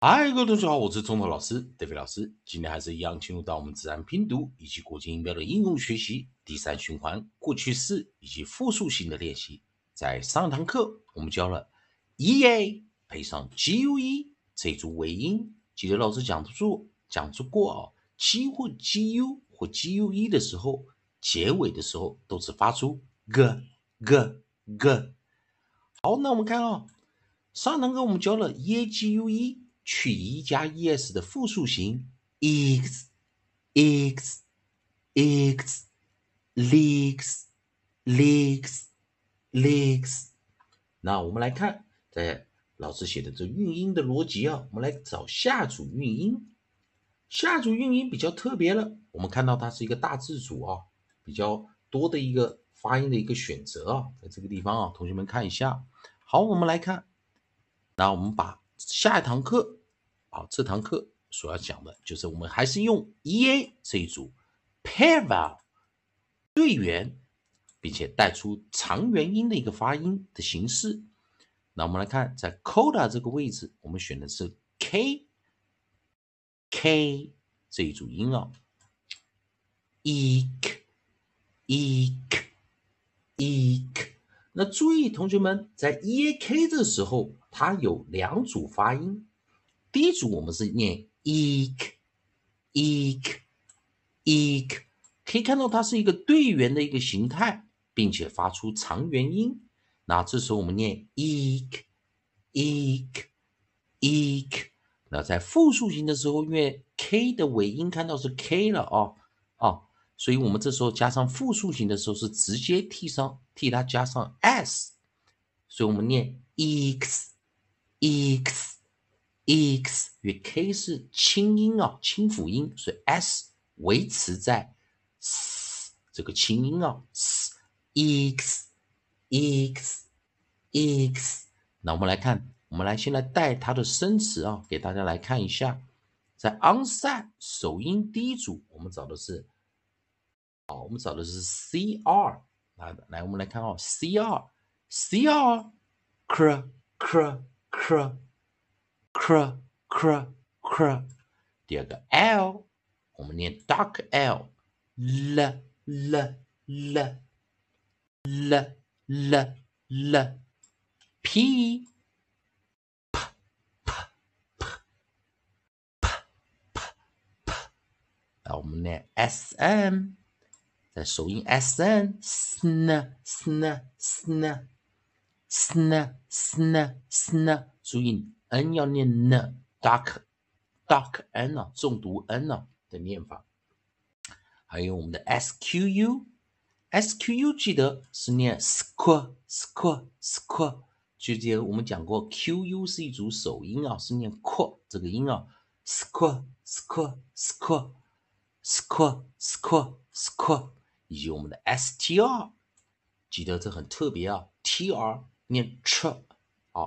嗨，各位同学好，我是中头老师德飞老师。今天还是一样进入到我们自然拼读以及国际音标的应用学习第三循环过去式以及复数型的练习。在上堂课我们教了 e a 配上 g u e 这组尾音，记得老师讲出讲出过啊，g 或 g u 或 g u e 的时候，结尾的时候都是发出 g g g。好，那我们看啊，上堂课我们教了 e a g u e。去 e 加 es 的复数形，x x x leaks leaks leaks。那我们来看，在老师写的这韵音的逻辑啊，我们来找下组韵音。下组韵音比较特别了，我们看到它是一个大字组啊，比较多的一个发音的一个选择啊，在这个地方啊，同学们看一下。好，我们来看，那我们把下一堂课。这堂课所要讲的就是我们还是用 e a 这一组 pair vowel 对元，并且带出长元音的一个发音的形式。那我们来看，在 coda 这个位置，我们选的是 k k 这一组音啊，ek ek ek。那注意，同学们在 e a k 的时候，它有两组发音。第一组我们是念 ek，ek，ek，可以看到它是一个对圆的一个形态，并且发出长元音。那这时候我们念 ek，ek，ek。那在复数型的时候，因为 k 的尾音看到是 k 了啊啊，所以我们这时候加上复数型的时候是直接替上替它加上 s，所以我们念 x，x。x x 与 k 是清音啊，清辅音，所以 s 维持在 s 这个清音啊，x，x，x。那我们来看，我们来先来带它的生词啊，给大家来看一下，在 onside 首音第一组，我们找的是，好，我们找的是 cr，来来，我们来看啊，cr，cr，cr，cr。cr cr cr，第二个 l，我们念 dark l，l l l l l l p p p p p p p，那我们念 s n，在首音 s n sn sn sn sn sn sn，注意。N 要念 n，dark，dark n 啊，重读 n 啊的念法。还有我们的 squ，squ 记得是念 squ，squ，squ。就记得我们讲过，qu 是一组首音啊，是念 q 这个音啊 squ squ squ squ squ squ，。以及我们的 str，记得这很特别啊，tr 念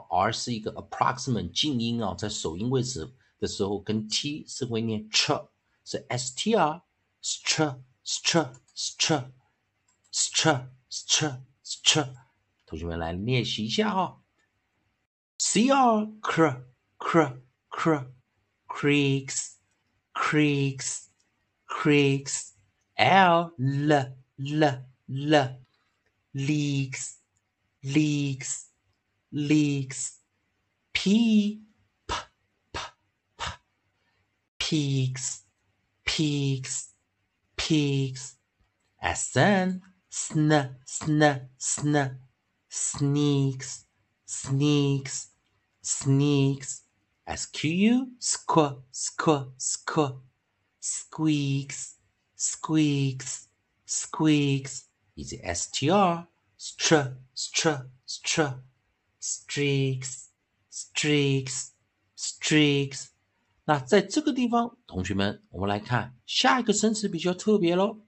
R 是一个 approximate 静音啊，在首音位置的时候，跟 T 是会念 ch，是 str str str str str str str，。同学们来练习一下哈，cr cr cr cr creaks creaks creaks l l l l leaks leaks leaks, p, p, p, p, peaks, peaks, peaks, sn, sn, sn, sn, sneaks, sneaks, sneaks, squ, squ, squ, squ, squeaks, squeaks, squeaks, is str, str, str, str. Streaks, streaks, streaks。那在这个地方，同学们，我们来看下一个生词比较特别喽。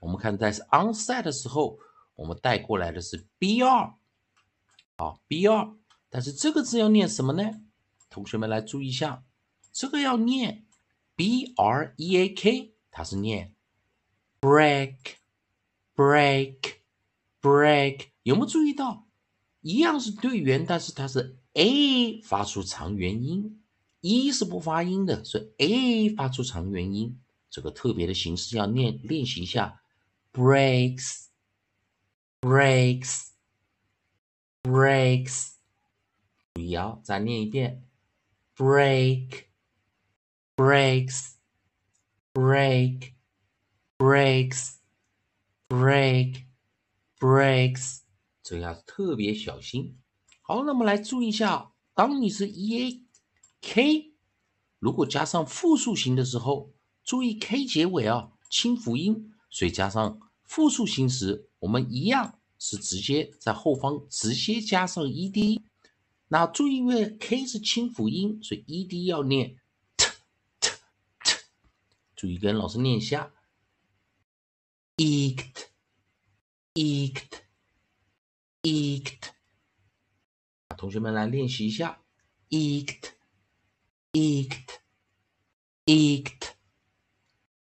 我们看在是 onset 的时候，我们带过来的是 br，啊 br。但是这个字要念什么呢？同学们来注意一下，这个要念 break，它是念 break, break, break。有没有注意到？一样是对元，但是它是 a 发出长元音 e 是不发音的，所以 a 发出长元音。这个特别的形式要练练习一下，breaks，breaks，breaks。注意啊，再念一遍，break，breaks，break，breaks，break，breaks。这个要特别小心。好，那么来注意一下，当你是 e a k，如果加上复数形的时候。注意 k 结尾啊，清辅音，所以加上复数形时，我们一样是直接在后方直接加上 ed。那注意，因为 k 是清辅音，所以 ed 要念 t t t。注意跟老师念一下，e t ect。同学们来练习一下，ect ect ect。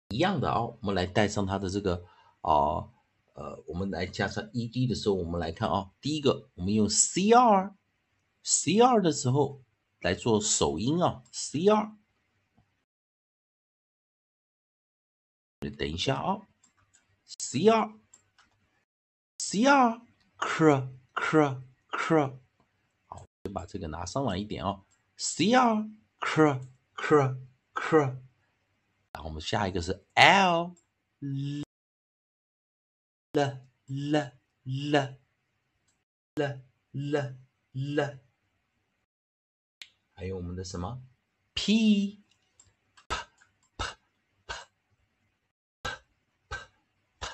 一样的啊，我们来带上它的这个啊呃，我们来加上 ed 的时候，我们来看啊，第一个我们用 cr cr 的时候来做首音啊，cr，等一下啊，cr cr cr cr cr，好，把这个拿上来一点哦，cr cr cr cr。然后我们下一个是 l l l l l l l，还有我们的什么？P p p p p p，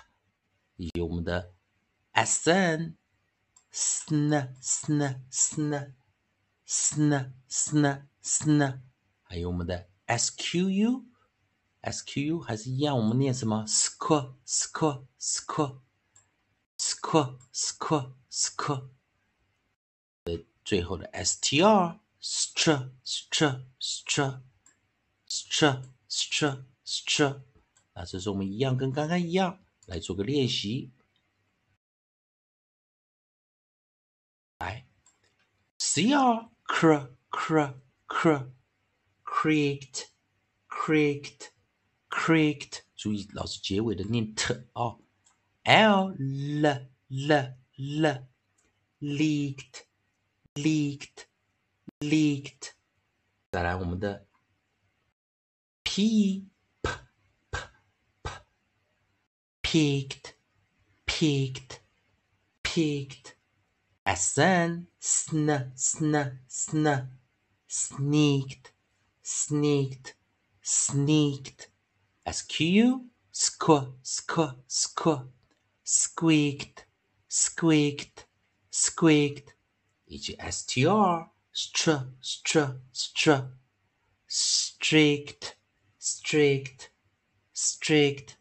以及我们的 S N S N S N s n sn sn sn 还有我们的 s q u s q u 还是一样，我们念什么？sq sq sq sq sq sq。呃，最后的 str str str str str str str。那这是我们一样，跟刚刚一样，来做个练习。来，cr cr cr cr creaked creaked。creaked，注意老师结尾的念 t 啊，l l l l leaked leaked leaked，再来我们的 p p p p peaked peaked peaked sn sn sn sn sneaked sneaked sneaked sq sq sq sq squeaked squeaked squeaked，以及 str str str str strict strict strict。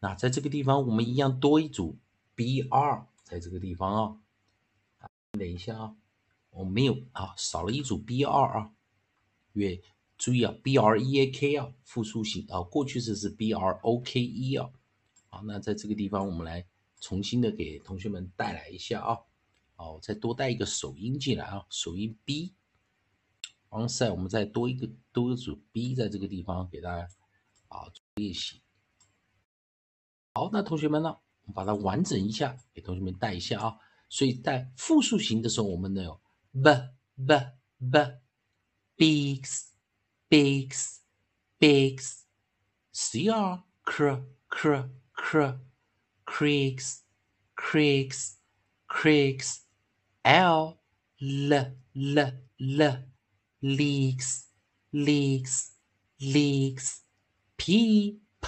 那在这个地方我们一样多一组 br，在这个地方啊， 等一下啊，我没有啊，少了一组 B 二啊，因为。注意啊，b r e a k 啊，复数形啊，过去式是 b r o k e 啊。好，那在这个地方我们来重新的给同学们带来一下啊。好，再多带一个首音进来啊，首音 b。on set 我们再多一个多一组 b 在这个地方给大家啊练习。好，那同学们呢，我们把它完整一下，给同学们带一下啊。所以在复数形的时候，我们呢有 b b b bigs。bigs, bigs, cr, cr, cr, cr, creaks, creaks, creaks, l, l, l, l, leaks, leaks, leaks, p, p,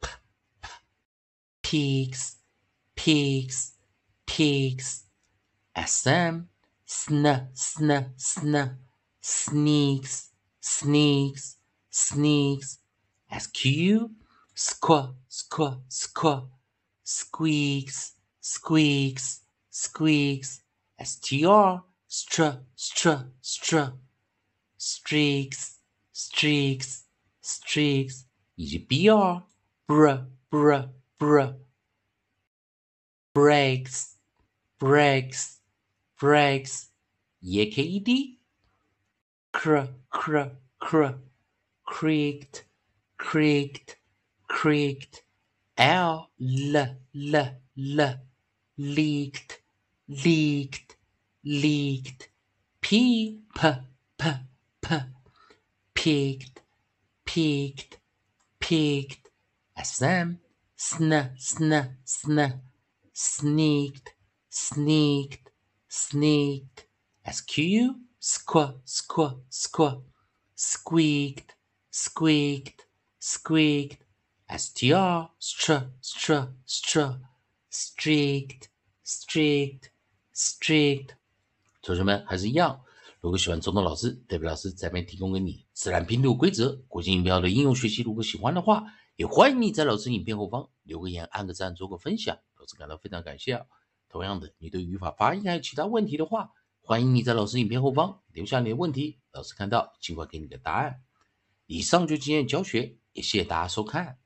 p, p, peaks, peaks, peaks, sm, sn, sn, sn, sneaks, sneaks, sneaks. SQ, squat, squat, squat. Squeaks, squeaks, squeaks. STR, str, str, str. Streaks, streaks, streaks. 以及 BR, br, br, br. Breaks, breaks, breaks. EKED, cr cr cr. Creaked. Creaked. Creaked. L l l l. Leaked. Leaked. Leaked. P p p p. Peaked. Peaked. Peaked. Sm sn sn sn. Sneaked sneaked sneaked sq squ squ squ squeaked squeaked squeaked str str str str streaked streaked streaked 同学们还是一样，如果喜欢中东老师、代表老师这边提供给你自然拼读规则、国际音标的应用学习，如果喜欢的话，也欢迎你在老师影片后方留个言、按个赞、做个分享，老师感到非常感谢啊。同样的，你对语法、发音还有其他问题的话，欢迎你在老师影片后方留下你的问题，老师看到尽快给你的答案。以上就今天教学，也谢谢大家收看。